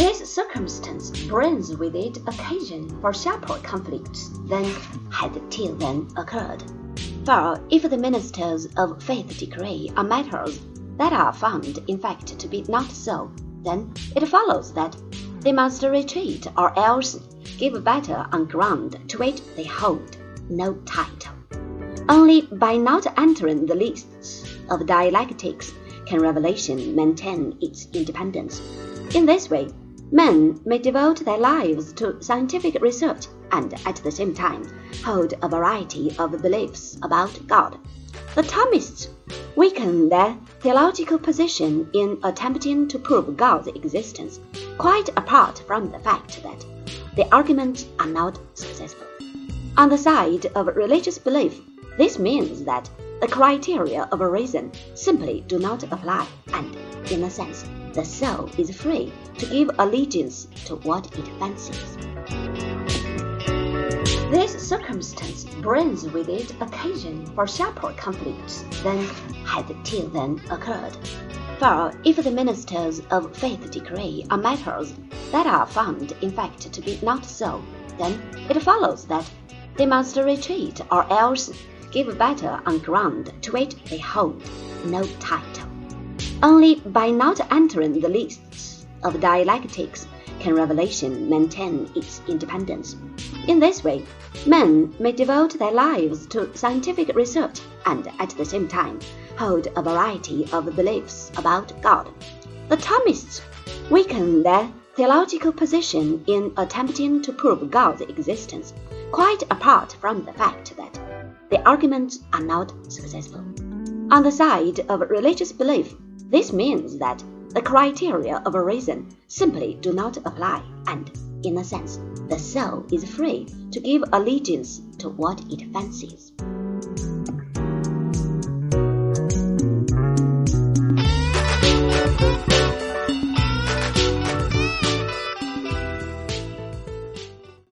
This circumstance brings with it occasion for sharper conflicts than had till then occurred. For if the ministers of faith decree on matters that are found in fact to be not so, then it follows that they must retreat or else give battle on ground to which they hold no title. Only by not entering the lists of dialectics can revelation maintain its independence. In this way, men may devote their lives to scientific research and at the same time hold a variety of beliefs about God. The Thomists weaken their theological position in attempting to prove God's existence, quite apart from the fact that the arguments are not successful. On the side of religious belief, this means that the criteria of reason simply do not apply, and, in a sense, the soul is free to give allegiance to what it fancies. This circumstance brings with it occasion for sharper conflicts than had till then occurred. For if the ministers of faith decree on matters that are found in fact to be not so, then it follows that they must retreat or else give battle on ground to which they hold no title. Only by not entering the lists of dialectics can revelation maintain its independence. In this way, men may devote their lives to scientific research and at the same time hold a variety of beliefs about God. The Thomists weaken their theological position in attempting to prove God's existence, quite apart from the fact that the arguments are not successful. On the side of religious belief, this means that the criteria of reason simply do not apply, and, in a sense, the soul is free to give allegiance to what it fancies.